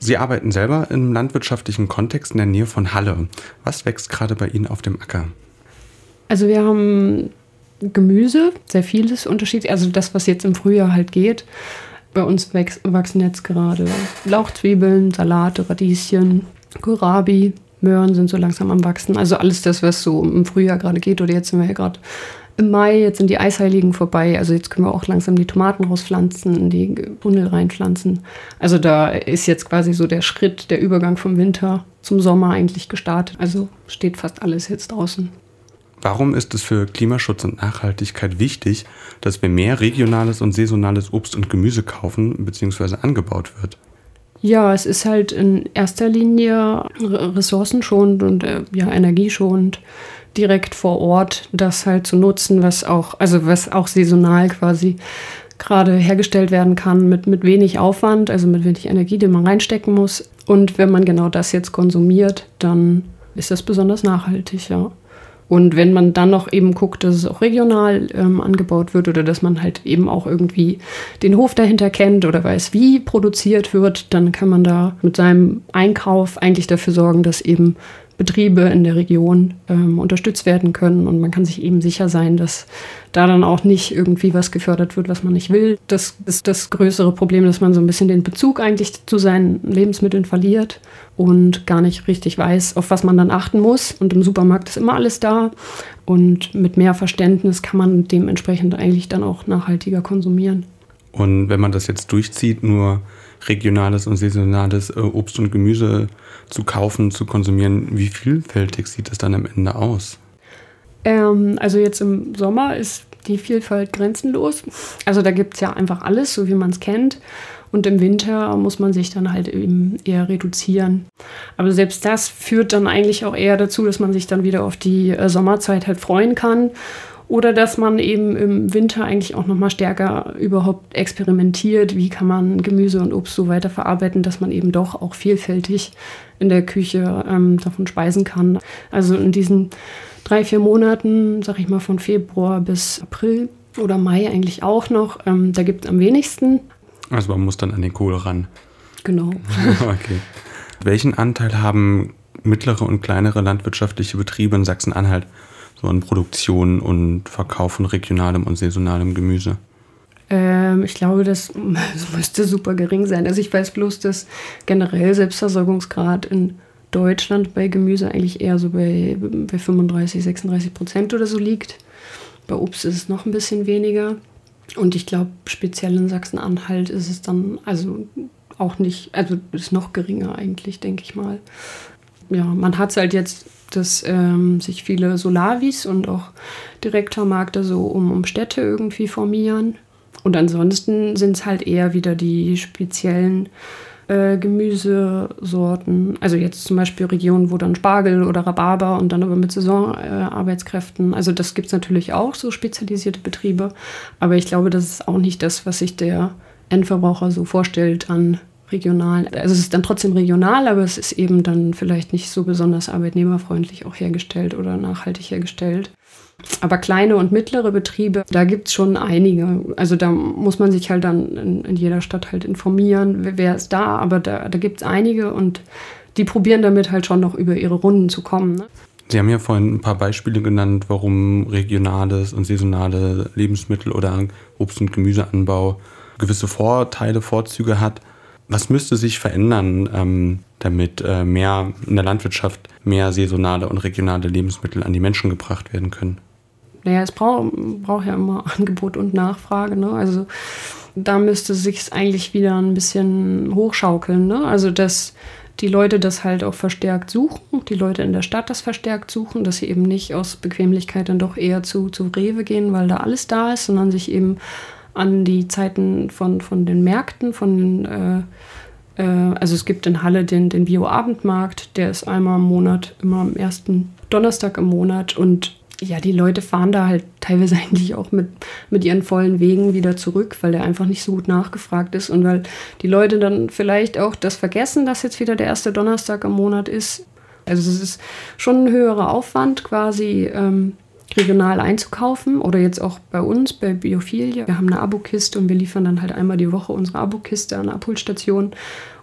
Sie arbeiten selber im landwirtschaftlichen Kontext in der Nähe von Halle. Was wächst gerade bei Ihnen auf dem Acker? Also wir haben Gemüse, sehr vieles unterschiedlich. Also das, was jetzt im Frühjahr halt geht. Bei uns wachsen jetzt gerade Lauchzwiebeln, Salate, Radieschen, Kohlrabi, Möhren sind so langsam am Wachsen. Also alles das, was so im Frühjahr gerade geht. Oder jetzt sind wir ja gerade im Mai, jetzt sind die Eisheiligen vorbei. Also jetzt können wir auch langsam die Tomaten rauspflanzen, in die Tunnel reinpflanzen. Also da ist jetzt quasi so der Schritt, der Übergang vom Winter zum Sommer eigentlich gestartet. Also steht fast alles jetzt draußen. Warum ist es für Klimaschutz und Nachhaltigkeit wichtig, dass wir mehr regionales und saisonales Obst und Gemüse kaufen bzw. angebaut wird? Ja, es ist halt in erster Linie ressourcenschonend und äh, ja, energieschonend direkt vor Ort das halt zu nutzen, was auch, also was auch saisonal quasi gerade hergestellt werden kann mit, mit wenig Aufwand, also mit wenig Energie, die man reinstecken muss. Und wenn man genau das jetzt konsumiert, dann ist das besonders nachhaltig, ja. Und wenn man dann noch eben guckt, dass es auch regional ähm, angebaut wird oder dass man halt eben auch irgendwie den Hof dahinter kennt oder weiß, wie produziert wird, dann kann man da mit seinem Einkauf eigentlich dafür sorgen, dass eben Betriebe in der Region ähm, unterstützt werden können. Und man kann sich eben sicher sein, dass da dann auch nicht irgendwie was gefördert wird, was man nicht will. Das ist das größere Problem, dass man so ein bisschen den Bezug eigentlich zu seinen Lebensmitteln verliert und gar nicht richtig weiß, auf was man dann achten muss. Und im Supermarkt ist immer alles da. Und mit mehr Verständnis kann man dementsprechend eigentlich dann auch nachhaltiger konsumieren. Und wenn man das jetzt durchzieht, nur regionales und saisonales äh, Obst und Gemüse zu kaufen, zu konsumieren, wie vielfältig sieht das dann am Ende aus? Ähm, also jetzt im Sommer ist die Vielfalt grenzenlos. Also da gibt es ja einfach alles, so wie man es kennt. Und im Winter muss man sich dann halt eben eher reduzieren. Aber selbst das führt dann eigentlich auch eher dazu, dass man sich dann wieder auf die äh, Sommerzeit halt freuen kann oder dass man eben im Winter eigentlich auch nochmal stärker überhaupt experimentiert, wie kann man Gemüse und Obst so weiter verarbeiten, dass man eben doch auch vielfältig in der Küche ähm, davon speisen kann. Also in diesen drei, vier Monaten, sag ich mal von Februar bis April oder Mai eigentlich auch noch, ähm, da gibt es am wenigsten. Also man muss dann an den Kohl ran. Genau. okay. Welchen Anteil haben mittlere und kleinere landwirtschaftliche Betriebe in Sachsen-Anhalt so an Produktion und Verkauf von regionalem und saisonalem Gemüse? Ähm, ich glaube, das, das müsste super gering sein. Also ich weiß bloß, dass generell Selbstversorgungsgrad in Deutschland bei Gemüse eigentlich eher so bei, bei 35, 36 Prozent oder so liegt. Bei Obst ist es noch ein bisschen weniger. Und ich glaube, speziell in Sachsen-Anhalt ist es dann also auch nicht, also ist noch geringer eigentlich, denke ich mal. Ja, man hat es halt jetzt dass ähm, sich viele Solavis und auch Direktvermarkter so um, um Städte irgendwie formieren. Und ansonsten sind es halt eher wieder die speziellen äh, Gemüsesorten. Also jetzt zum Beispiel Regionen, wo dann Spargel oder Rhabarber und dann aber mit Saisonarbeitskräften. Äh, also das gibt es natürlich auch, so spezialisierte Betriebe. Aber ich glaube, das ist auch nicht das, was sich der Endverbraucher so vorstellt an regional. Also es ist dann trotzdem regional, aber es ist eben dann vielleicht nicht so besonders arbeitnehmerfreundlich auch hergestellt oder nachhaltig hergestellt. Aber kleine und mittlere Betriebe, da gibt es schon einige. Also da muss man sich halt dann in, in jeder Stadt halt informieren, wer, ist da, aber da, da gibt es einige und die probieren damit halt schon noch über ihre Runden zu kommen. Ne? Sie haben ja vorhin ein paar Beispiele genannt, warum regionales und saisonale Lebensmittel oder Obst- und Gemüseanbau gewisse Vorteile, Vorzüge hat. Was müsste sich verändern, ähm, damit äh, mehr in der Landwirtschaft mehr saisonale und regionale Lebensmittel an die Menschen gebracht werden können? Naja, es braucht brauch ja immer Angebot und Nachfrage. Ne? Also da müsste sich eigentlich wieder ein bisschen hochschaukeln. Ne? Also dass die Leute das halt auch verstärkt suchen, die Leute in der Stadt das verstärkt suchen, dass sie eben nicht aus Bequemlichkeit dann doch eher zu, zu Rewe gehen, weil da alles da ist, sondern sich eben an die Zeiten von, von den Märkten, von den, äh, äh, also es gibt in Halle den, den Bio-Abendmarkt, der ist einmal im Monat, immer am ersten Donnerstag im Monat und ja, die Leute fahren da halt teilweise eigentlich auch mit, mit ihren vollen Wegen wieder zurück, weil der einfach nicht so gut nachgefragt ist und weil die Leute dann vielleicht auch das vergessen, dass jetzt wieder der erste Donnerstag im Monat ist. Also es ist schon ein höherer Aufwand quasi. Ähm, regional einzukaufen oder jetzt auch bei uns bei Biophilia. Wir haben eine Abokiste und wir liefern dann halt einmal die Woche unsere Abokiste an Abholstationen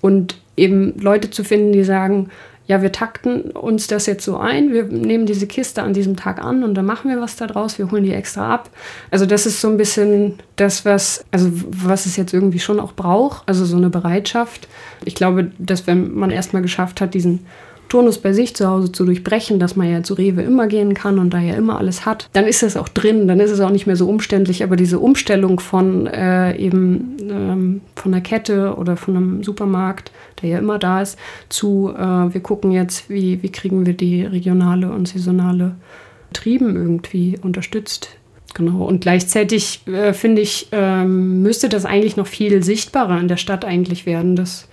Und eben Leute zu finden, die sagen, ja, wir takten uns das jetzt so ein, wir nehmen diese Kiste an diesem Tag an und dann machen wir was daraus, wir holen die extra ab. Also das ist so ein bisschen das, was, also was es jetzt irgendwie schon auch braucht, also so eine Bereitschaft. Ich glaube, dass wenn man erstmal geschafft hat, diesen Turnus bei sich zu Hause zu durchbrechen, dass man ja zu Rewe immer gehen kann und da ja immer alles hat, dann ist es auch drin, dann ist es auch nicht mehr so umständlich. Aber diese Umstellung von äh, eben ähm, von der Kette oder von einem Supermarkt, der ja immer da ist, zu äh, wir gucken jetzt, wie, wie kriegen wir die regionale und saisonale Betrieben irgendwie unterstützt. Genau, und gleichzeitig äh, finde ich, ähm, müsste das eigentlich noch viel sichtbarer in der Stadt eigentlich werden, dass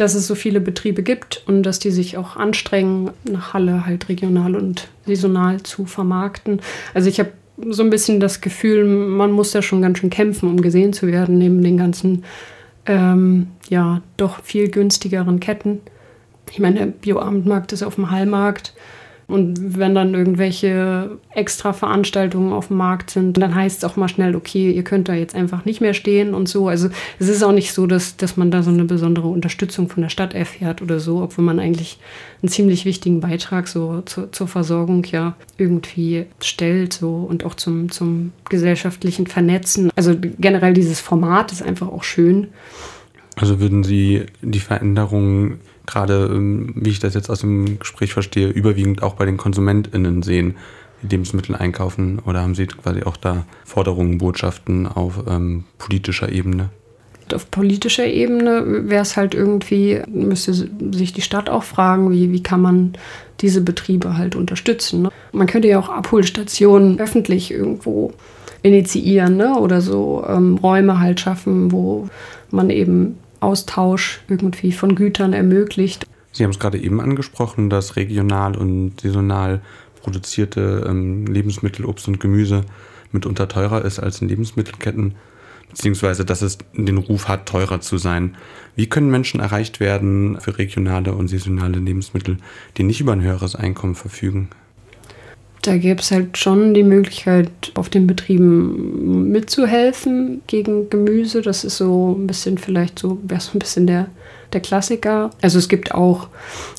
dass es so viele Betriebe gibt und dass die sich auch anstrengen, nach Halle halt regional und saisonal zu vermarkten. Also ich habe so ein bisschen das Gefühl, man muss da schon ganz schön kämpfen, um gesehen zu werden, neben den ganzen, ähm, ja, doch viel günstigeren Ketten. Ich meine, der Bioabendmarkt ist auf dem Hallmarkt und wenn dann irgendwelche extra Veranstaltungen auf dem Markt sind, dann heißt es auch mal schnell, okay, ihr könnt da jetzt einfach nicht mehr stehen und so. Also es ist auch nicht so, dass, dass man da so eine besondere Unterstützung von der Stadt erfährt oder so, obwohl man eigentlich einen ziemlich wichtigen Beitrag so zu, zur Versorgung ja irgendwie stellt so und auch zum, zum gesellschaftlichen Vernetzen. Also generell dieses Format ist einfach auch schön. Also würden Sie die Veränderungen gerade, ähm, wie ich das jetzt aus dem Gespräch verstehe, überwiegend auch bei den KonsumentInnen sehen, die Lebensmittel einkaufen? Oder haben Sie quasi auch da Forderungen, Botschaften auf ähm, politischer Ebene? Auf politischer Ebene wäre es halt irgendwie, müsste sich die Stadt auch fragen, wie, wie kann man diese Betriebe halt unterstützen. Ne? Man könnte ja auch Abholstationen öffentlich irgendwo initiieren ne? oder so ähm, Räume halt schaffen, wo man eben Austausch irgendwie von Gütern ermöglicht. Sie haben es gerade eben angesprochen, dass regional und saisonal produzierte ähm, Lebensmittel, Obst und Gemüse mitunter teurer ist als in Lebensmittelketten, beziehungsweise dass es den Ruf hat, teurer zu sein. Wie können Menschen erreicht werden für regionale und saisonale Lebensmittel, die nicht über ein höheres Einkommen verfügen? Da gäbe es halt schon die Möglichkeit, auf den Betrieben mitzuhelfen gegen Gemüse. Das ist so ein bisschen vielleicht so, wäre so ein bisschen der, der Klassiker. Also es gibt auch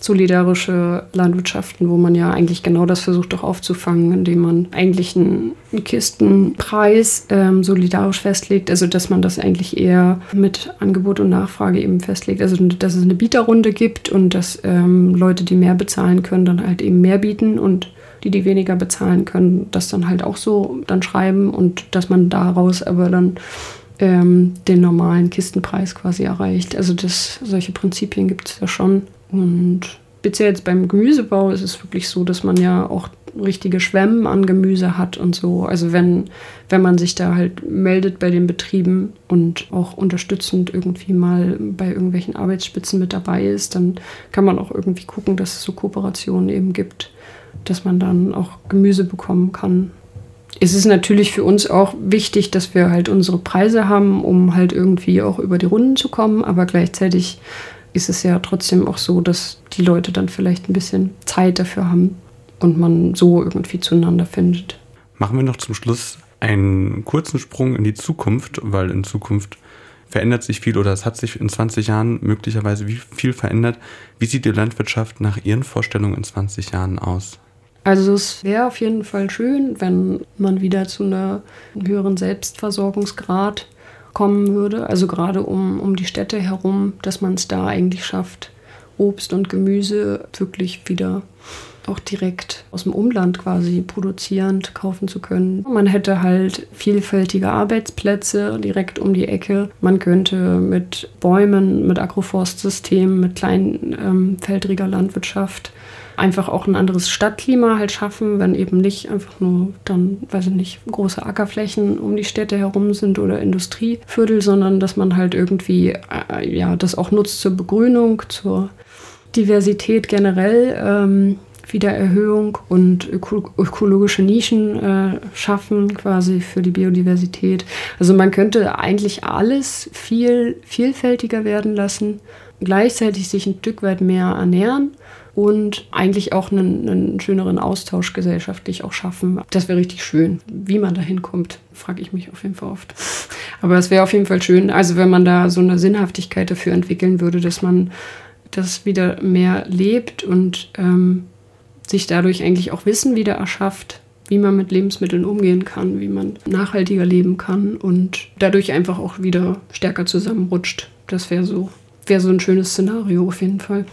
solidarische Landwirtschaften, wo man ja eigentlich genau das versucht auch aufzufangen, indem man eigentlich einen, Kistenpreis ähm, solidarisch festlegt. Also dass man das eigentlich eher mit Angebot und Nachfrage eben festlegt. Also dass es eine Bieterrunde gibt und dass ähm, Leute, die mehr bezahlen können, dann halt eben mehr bieten und die, die weniger bezahlen können, das dann halt auch so dann schreiben und dass man daraus aber dann ähm, den normalen Kistenpreis quasi erreicht. Also das, solche Prinzipien gibt es ja schon. Und speziell jetzt beim Gemüsebau ist es wirklich so, dass man ja auch richtige Schwämmen an Gemüse hat und so. Also wenn, wenn man sich da halt meldet bei den Betrieben und auch unterstützend irgendwie mal bei irgendwelchen Arbeitsspitzen mit dabei ist, dann kann man auch irgendwie gucken, dass es so Kooperationen eben gibt dass man dann auch Gemüse bekommen kann. Es ist natürlich für uns auch wichtig, dass wir halt unsere Preise haben, um halt irgendwie auch über die Runden zu kommen, aber gleichzeitig ist es ja trotzdem auch so, dass die Leute dann vielleicht ein bisschen Zeit dafür haben und man so irgendwie zueinander findet. Machen wir noch zum Schluss einen kurzen Sprung in die Zukunft, weil in Zukunft verändert sich viel oder es hat sich in 20 Jahren möglicherweise viel verändert. Wie sieht die Landwirtschaft nach Ihren Vorstellungen in 20 Jahren aus? Also es wäre auf jeden Fall schön, wenn man wieder zu einem höheren Selbstversorgungsgrad kommen würde. Also gerade um, um die Städte herum, dass man es da eigentlich schafft, Obst und Gemüse wirklich wieder auch direkt aus dem Umland quasi produzierend kaufen zu können. Man hätte halt vielfältige Arbeitsplätze direkt um die Ecke. Man könnte mit Bäumen, mit Agroforstsystemen, mit kleinfeldriger ähm, Landwirtschaft einfach auch ein anderes Stadtklima halt schaffen, wenn eben nicht einfach nur dann, weiß ich nicht, große Ackerflächen um die Städte herum sind oder Industrieviertel, sondern dass man halt irgendwie äh, ja das auch nutzt zur Begrünung, zur Diversität generell. Ähm, Wiedererhöhung und öko ökologische Nischen äh, schaffen, quasi für die Biodiversität. Also man könnte eigentlich alles viel vielfältiger werden lassen gleichzeitig sich ein Stück weit mehr ernähren und eigentlich auch einen, einen, schöneren Austausch gesellschaftlich auch schaffen. Das wäre richtig schön. Wie man da hinkommt, frage ich mich auf jeden Fall oft. Aber es wäre auf jeden Fall schön, also wenn man da so eine Sinnhaftigkeit dafür entwickeln würde, dass man das wieder mehr lebt und ähm, sich dadurch eigentlich auch Wissen wieder erschafft, wie man mit Lebensmitteln umgehen kann, wie man nachhaltiger leben kann und dadurch einfach auch wieder stärker zusammenrutscht. Das wäre so, wäre so ein schönes Szenario auf jeden Fall.